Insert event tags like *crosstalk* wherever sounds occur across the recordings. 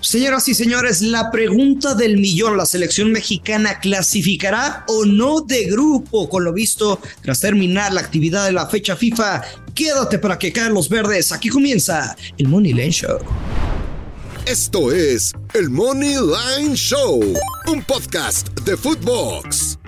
Señoras y señores, la pregunta del millón, ¿la selección mexicana clasificará o no de grupo? Con lo visto, tras terminar la actividad de la fecha FIFA, quédate para que caen los verdes. Aquí comienza el Money Line Show. Esto es el Money Line Show, un podcast de Footbox.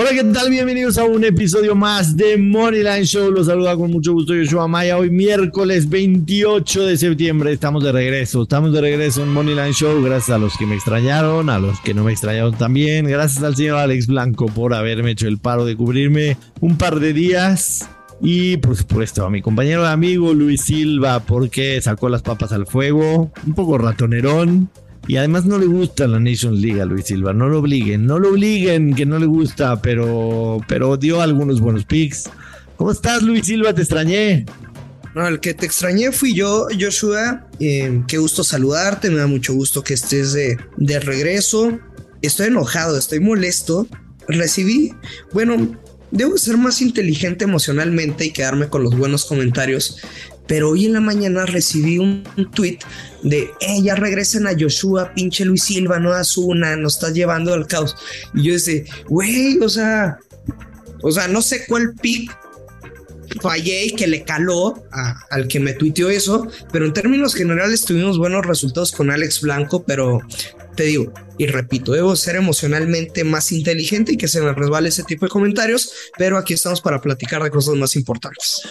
Hola, ¿qué tal? Bienvenidos a un episodio más de Moneyline Show. Los saluda con mucho gusto Yoshua Maya. Hoy miércoles 28 de septiembre estamos de regreso. Estamos de regreso en Moneyline Show. Gracias a los que me extrañaron, a los que no me extrañaron también. Gracias al señor Alex Blanco por haberme hecho el paro de cubrirme un par de días. Y por supuesto a mi compañero y amigo Luis Silva porque sacó las papas al fuego. Un poco ratonerón y además no le gusta la Nations League a Luis Silva. No lo obliguen, no lo obliguen, que no le gusta, pero, pero dio algunos buenos picks. ¿Cómo estás, Luis Silva? Te extrañé. No, el que te extrañé fui yo, Joshua. Eh, qué gusto saludarte, me da mucho gusto que estés de, de regreso. Estoy enojado, estoy molesto. Recibí, bueno, debo ser más inteligente emocionalmente y quedarme con los buenos comentarios. Pero hoy en la mañana recibí un, tweet de, eh, ya regresen a Joshua, pinche Luis Silva, no das una, nos estás llevando al caos. Y yo dije, güey, o sea, o sea, no sé cuál pick fallé y que le caló al que me tuiteó eso, pero en términos generales tuvimos buenos resultados con Alex Blanco, pero te digo, y repito, debo ser emocionalmente más inteligente y que se me resbale ese tipo de comentarios, pero aquí estamos para platicar de cosas más importantes.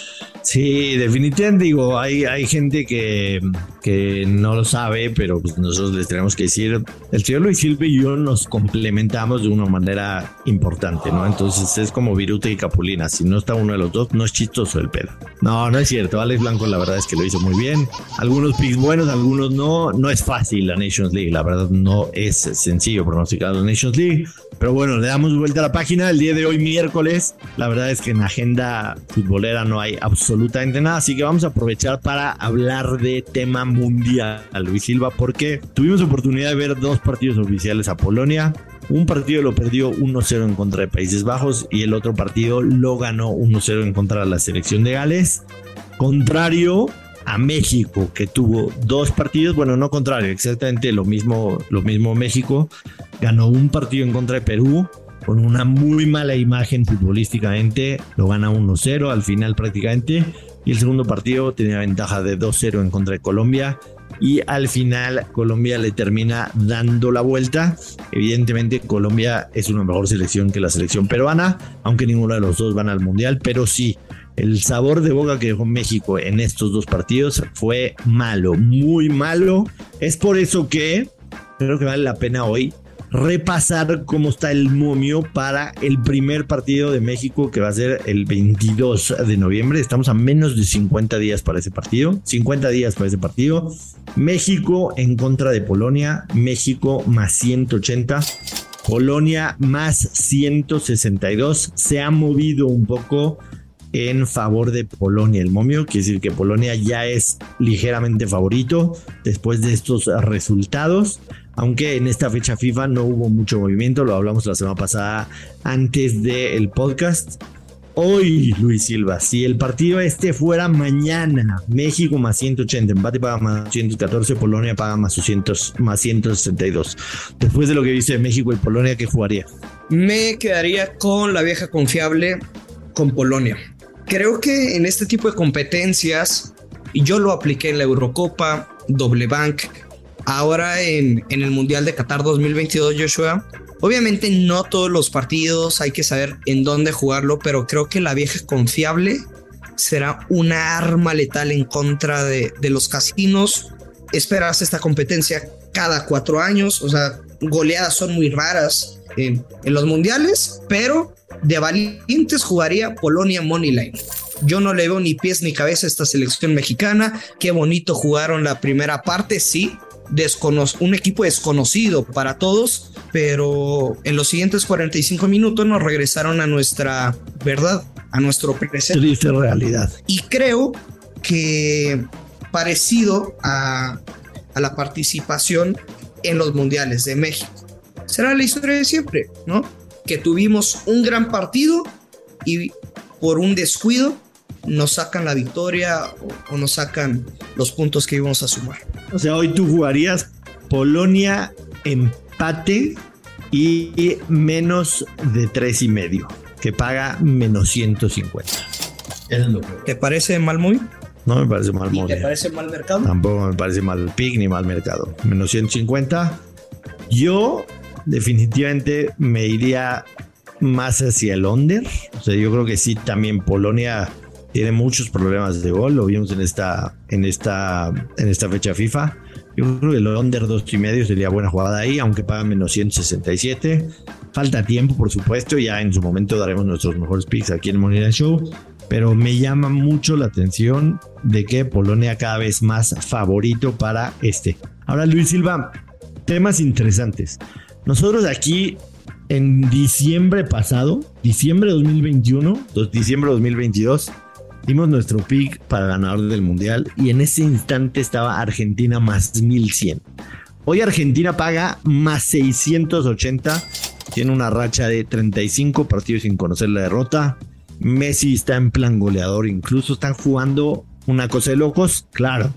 Sí, definitivamente digo, hay, hay gente que, que no lo sabe, pero pues nosotros les tenemos que decir, el señor Luis Silva y yo nos complementamos de una manera importante, ¿no? Entonces es como Viruta y Capulina, si no está uno de los dos, no es chistoso el pedo. No, no es cierto, Alex Blanco la verdad es que lo hizo muy bien, algunos picks buenos, algunos no, no es fácil la Nations League, la verdad no es sencillo pronosticar la Nations League, pero bueno, le damos vuelta a la página el día de hoy miércoles, la verdad es que en la agenda futbolera no hay absolutamente nada. Así que vamos a aprovechar para hablar de tema mundial, Luis Silva, porque tuvimos oportunidad de ver dos partidos oficiales a Polonia. Un partido lo perdió 1-0 en contra de Países Bajos y el otro partido lo ganó 1-0 en contra de la selección de Gales. Contrario a México, que tuvo dos partidos, bueno, no contrario, exactamente lo mismo, lo mismo México, ganó un partido en contra de Perú, con una muy mala imagen futbolísticamente, lo gana 1-0 al final prácticamente, y el segundo partido tenía ventaja de 2-0 en contra de Colombia, y al final Colombia le termina dando la vuelta. Evidentemente Colombia es una mejor selección que la selección peruana, aunque ninguno de los dos van al Mundial, pero sí, el sabor de boca que dejó México en estos dos partidos fue malo, muy malo. Es por eso que creo que vale la pena hoy repasar cómo está el momio para el primer partido de México que va a ser el 22 de noviembre. Estamos a menos de 50 días para ese partido. 50 días para ese partido. México en contra de Polonia. México más 180. Polonia más 162. Se ha movido un poco en favor de Polonia. El momio quiere decir que Polonia ya es ligeramente favorito después de estos resultados aunque en esta fecha FIFA no hubo mucho movimiento, lo hablamos la semana pasada antes del podcast. Hoy, Luis Silva, si el partido este fuera mañana, México más 180, empate paga más 114, Polonia paga más, 200, más 162. Después de lo que dice México y Polonia, ¿qué jugaría? Me quedaría con la vieja confiable, con Polonia. Creo que en este tipo de competencias, yo lo apliqué en la Eurocopa, doble bank, ahora en, el Mundial de Qatar 2022, Joshua. Obviamente no todos los partidos hay que saber en dónde jugarlo, pero creo que la vieja confiable será una arma letal en contra de, los casinos. Esperas esta competencia cada cuatro años, o sea, goleadas son muy raras en, en los mundiales, pero de valientes jugaría Polonia Moneyline. Yo no le veo ni pies ni cabeza a esta selección mexicana. Qué bonito jugaron la primera parte, sí, un equipo desconocido para todos, pero en los siguientes 45 minutos nos regresaron a nuestra verdad, a nuestro presente. Triste realidad. Y creo que parecido a, a la participación en los mundiales de México. Será la historia de siempre, ¿no? Que tuvimos un gran partido y por un descuido nos sacan la victoria o, o nos sacan los puntos que íbamos a sumar. O sea, hoy tú jugarías Polonia empate y menos de tres y medio, que paga menos 150. es lo que... ¿Te parece mal muy? No me parece mal muy. ¿Te parece mal mercado? Tampoco me parece mal pick ni mal mercado. Menos 150. Yo definitivamente me iría más hacia el under. O sea, yo creo que sí, también Polonia tiene muchos problemas de gol. Lo vimos en esta, en esta, en esta fecha FIFA. Yo creo que el under dos y medio sería buena jugada ahí, aunque paga menos 167. Falta tiempo, por supuesto. Ya en su momento daremos nuestros mejores picks aquí en Moneda Show. Pero me llama mucho la atención de que Polonia cada vez más favorito para este. Ahora, Luis Silva, temas interesantes. Nosotros aquí en diciembre pasado, diciembre 2021, diciembre 2022, dimos nuestro pick para ganador del mundial y en ese instante estaba Argentina más 1100. Hoy Argentina paga más 680, tiene una racha de 35 partidos sin conocer la derrota. Messi está en plan goleador, incluso están jugando una cosa de locos, claro.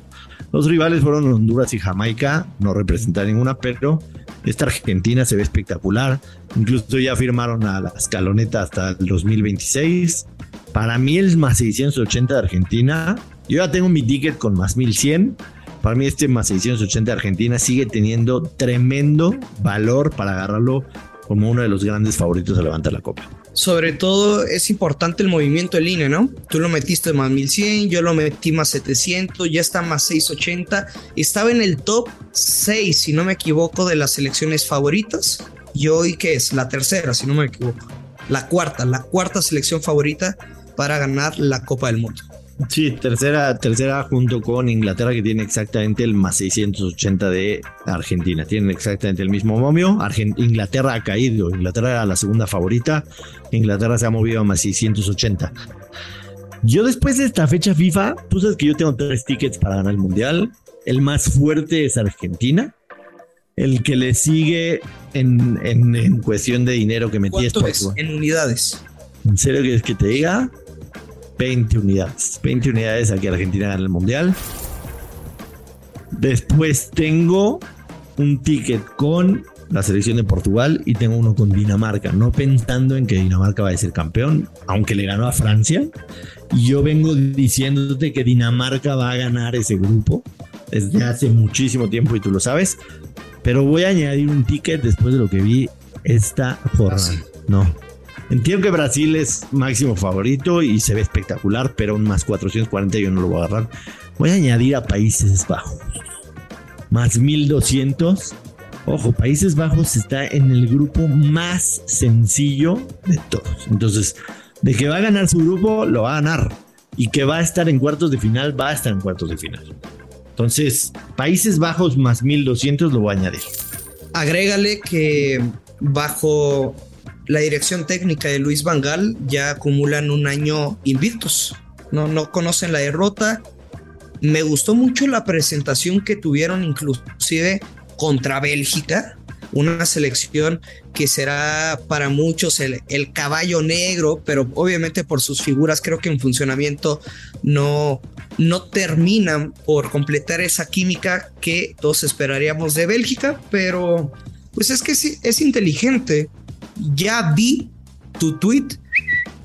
Los rivales fueron Honduras y Jamaica, no representan ninguna, pero esta Argentina se ve espectacular. Incluso ya firmaron a la escaloneta hasta el 2026. Para mí el más 680 de Argentina. Yo ya tengo mi ticket con más 1100. Para mí este más 680 de Argentina sigue teniendo tremendo valor para agarrarlo como uno de los grandes favoritos a levantar la copa. Sobre todo es importante el movimiento en línea, ¿no? Tú lo metiste más 1100, yo lo metí más 700, ya está más 680. Estaba en el top 6, si no me equivoco, de las selecciones favoritas. Y hoy, ¿qué es? La tercera, si no me equivoco. La cuarta, la cuarta selección favorita para ganar la Copa del Mundo. Sí, tercera, tercera junto con Inglaterra que tiene exactamente el más 680 de Argentina. Tienen exactamente el mismo momio. Inglaterra ha caído. Inglaterra era la segunda favorita. Inglaterra se ha movido a más 680. Yo después de esta fecha FIFA, tú sabes que yo tengo tres tickets para ganar el Mundial. El más fuerte es Argentina. El que le sigue en, en, cuestión de dinero que metías por es? En unidades. ¿En serio quieres que te diga? 20 unidades. 20 unidades aquí Argentina gana el Mundial. Después tengo un ticket con la selección de Portugal y tengo uno con Dinamarca, no pensando en que Dinamarca va a ser campeón, aunque le ganó a Francia. Y yo vengo diciéndote que Dinamarca va a ganar ese grupo desde hace muchísimo tiempo y tú lo sabes. Pero voy a añadir un ticket después de lo que vi esta jornada. No, Entiendo que Brasil es máximo favorito y se ve espectacular, pero un más 440 yo no lo voy a agarrar. Voy a añadir a Países Bajos. Más 1200. Ojo, Países Bajos está en el grupo más sencillo de todos. Entonces, de que va a ganar su grupo, lo va a ganar. Y que va a estar en cuartos de final, va a estar en cuartos de final. Entonces, Países Bajos más 1200 lo voy a añadir. Agrégale que bajo la dirección técnica de Luis Vangal ya acumulan un año invictos. No, no conocen la derrota. Me gustó mucho la presentación que tuvieron inclusive contra Bélgica, una selección que será para muchos el, el, caballo negro, pero obviamente por sus figuras creo que en funcionamiento no, no terminan por completar esa química que todos esperaríamos de Bélgica, pero pues es que sí, es inteligente ya vi tu tweet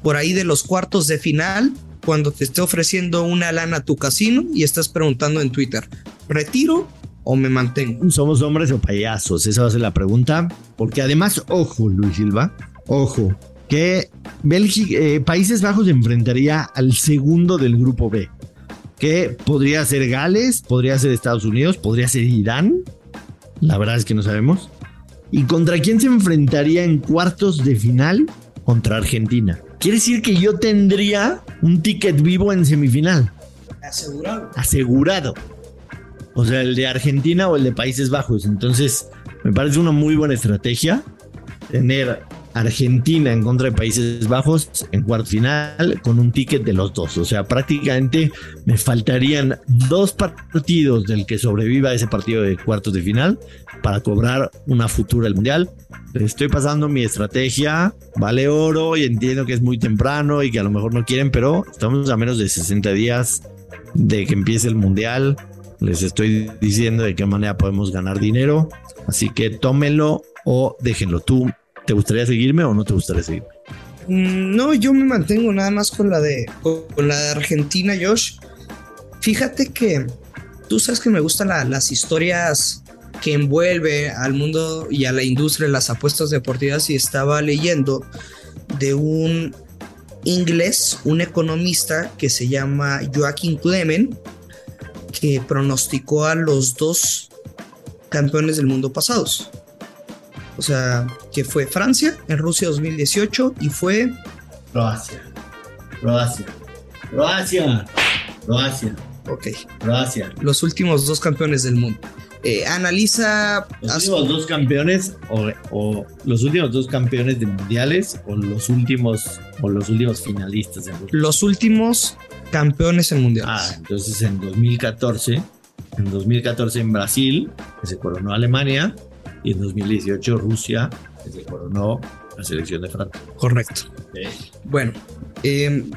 por ahí de los cuartos de final cuando te esté ofreciendo una lana a tu casino y estás preguntando en Twitter, ¿retiro o me mantengo? ¿Somos hombres o payasos? Esa va a ser la pregunta. Porque además, ojo, Luis Silva, ojo, que eh, Países Bajos enfrentaría al segundo del grupo B, que podría ser Gales, podría ser Estados Unidos, podría ser Irán. La verdad es que no sabemos. ¿Y contra quién se enfrentaría en cuartos de final? Contra Argentina. Quiere decir que yo tendría un ticket vivo en semifinal. Asegurado. Asegurado. O sea, el de Argentina o el de Países Bajos. Entonces, me parece una muy buena estrategia tener Argentina en contra de Países Bajos en cuarto final con un ticket de los dos. O sea, prácticamente me faltarían dos partidos del que sobreviva ese partido de cuartos de final para cobrar una futura del Mundial. Estoy pasando mi estrategia, vale oro y entiendo que es muy temprano y que a lo mejor no quieren, pero estamos a menos de 60 días de que empiece el Mundial. Les estoy diciendo de qué manera podemos ganar dinero. Así que tómenlo o déjenlo. Tú ¿Te gustaría seguirme o no te gustaría seguirme? Mm, no, yo me mantengo nada más con la de con la de Argentina, Josh. Fíjate que tú sabes que me gustan las historias que envuelve al mundo y a la industria de las apuestas deportivas y estaba leyendo de un inglés, un economista que se llama Joaquín Clement, que pronosticó a los dos campeones del mundo pasados. O sea, que fue Francia en Rusia 2018 y fue Croacia. Croacia. Croacia. Croacia. Ok. Croacia. Los últimos dos campeones del mundo. Eh, analiza. Los últimos dos campeones o, los últimos dos campeones de mundiales o los últimos o los últimos finalistas. los últimos campeones en mundiales. Ah, entonces en 2014, en 2014 en Brasil, que se coronó Alemania, y en 2018 Rusia se coronó la selección de Francia. Correcto. Bueno, em,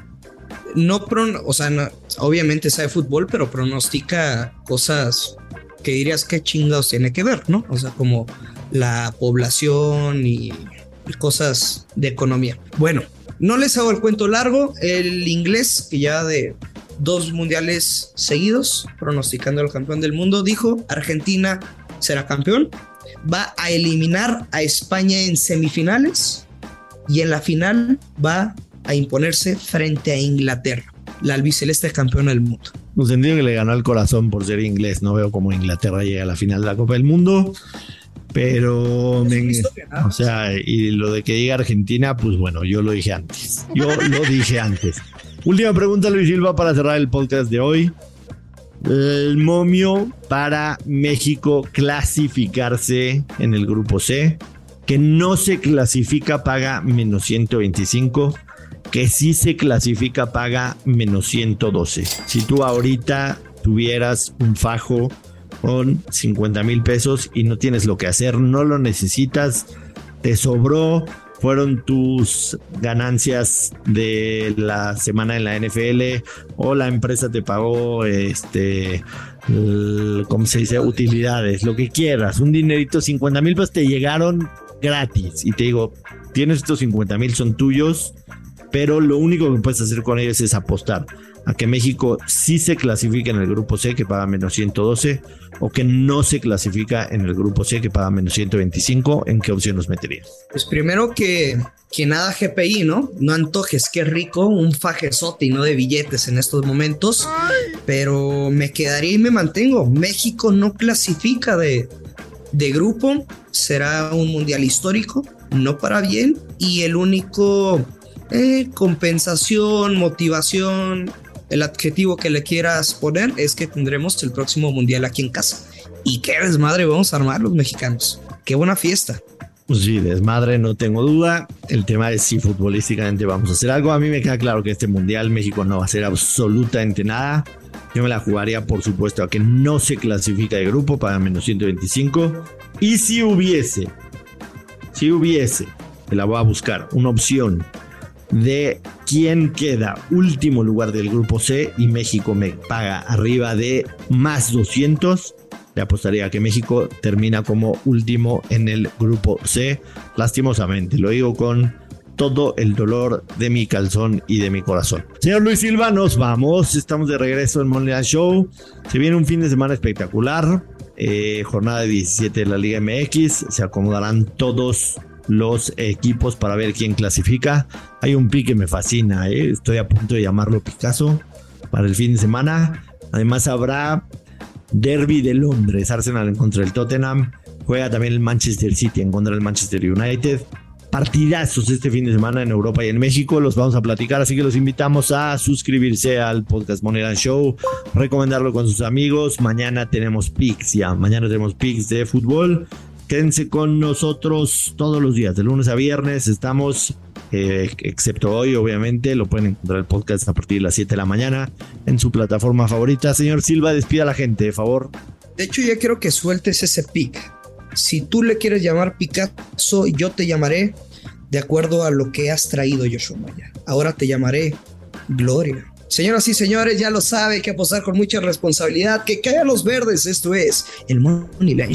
no, o sea, obviamente sabe fútbol, pero pronostica cosas que dirías que chingados tiene que ver, ¿no? O sea, como la población y cosas de economía. Bueno, no les hago el cuento largo. El inglés, que ya de dos mundiales seguidos, pronosticando al campeón del mundo, dijo, Argentina será campeón va a eliminar a España en semifinales y en la final va a imponerse frente a Inglaterra, la albiceleste campeona del mundo. No sentido que le ganó el corazón por ser inglés. No veo cómo Inglaterra llega a la final de la Copa del Mundo. Pero, o sea, y lo de que diga Argentina, pues bueno, yo lo dije antes. Yo lo dije antes. *laughs* Última pregunta, Luis Silva, para cerrar el podcast de hoy el momio para México clasificarse en el grupo C. Que no se clasifica paga menos 125. Que si se clasifica paga menos 112. Si tú ahorita tuvieras un fajo con 50 mil pesos y no tienes lo que hacer, no lo necesitas, te sobró, fueron tus ganancias de la semana en la NFL o la empresa te pagó este ¿cómo se dice? utilidades, lo que quieras, un dinerito, 50 mil pues te llegaron gratis. Y te digo, tienes estos 50 mil, son tuyos, pero lo único que puedes hacer con ellos es apostar a que México sí se clasifique en el grupo C que paga menos 112 o que no se clasifica en el grupo C que paga menos 125, ¿en qué opción nos meterías? Pues primero que, que nada GPI, ¿no? No antojes, qué rico, un fajezote y no de billetes en estos momentos, pero me quedaría y me mantengo. México no clasifica de, de grupo, será un mundial histórico, no para bien, y el único eh, compensación, motivación, el adjetivo que le quieras poner es que tendremos el próximo mundial aquí en casa. Y qué desmadre vamos a armar los mexicanos. Qué buena fiesta. Pues sí, desmadre, no tengo duda. El tema es si futbolísticamente vamos a hacer algo. A mí me queda claro que este mundial México no va a hacer absolutamente nada. Yo me la jugaría, por supuesto, a que no se clasifica de grupo para menos 125. Y si hubiese, si hubiese, que la voy a buscar, una opción de quién queda último lugar del grupo C y México me paga arriba de más 200. Le apostaría que México termina como último en el grupo C. Lastimosamente, lo digo con todo el dolor de mi calzón y de mi corazón. Señor Luis Silva, nos vamos. Estamos de regreso en Moneyline Show. Se viene un fin de semana espectacular. Eh, jornada de 17 de la Liga MX. Se acomodarán todos los equipos para ver quién clasifica. Hay un pique que me fascina, ¿eh? estoy a punto de llamarlo Picasso para el fin de semana. Además habrá Derby de Londres, Arsenal en contra del Tottenham. Juega también el Manchester City en contra del Manchester United. Partidazos este fin de semana en Europa y en México. Los vamos a platicar, así que los invitamos a suscribirse al podcast Moneda Show, recomendarlo con sus amigos. Mañana tenemos picks ya. Mañana tenemos picks de fútbol Quédense con nosotros todos los días, de lunes a viernes. Estamos, eh, excepto hoy, obviamente, lo pueden encontrar el podcast a partir de las 7 de la mañana en su plataforma favorita. Señor Silva, despida a la gente, de favor. De hecho, ya quiero que sueltes ese pic. Si tú le quieres llamar Picasso, yo te llamaré de acuerdo a lo que has traído, Joshua Maya. Ahora te llamaré Gloria. Señoras y señores, ya lo sabe, que apostar con mucha responsabilidad. Que caigan los verdes, esto es el Money Line.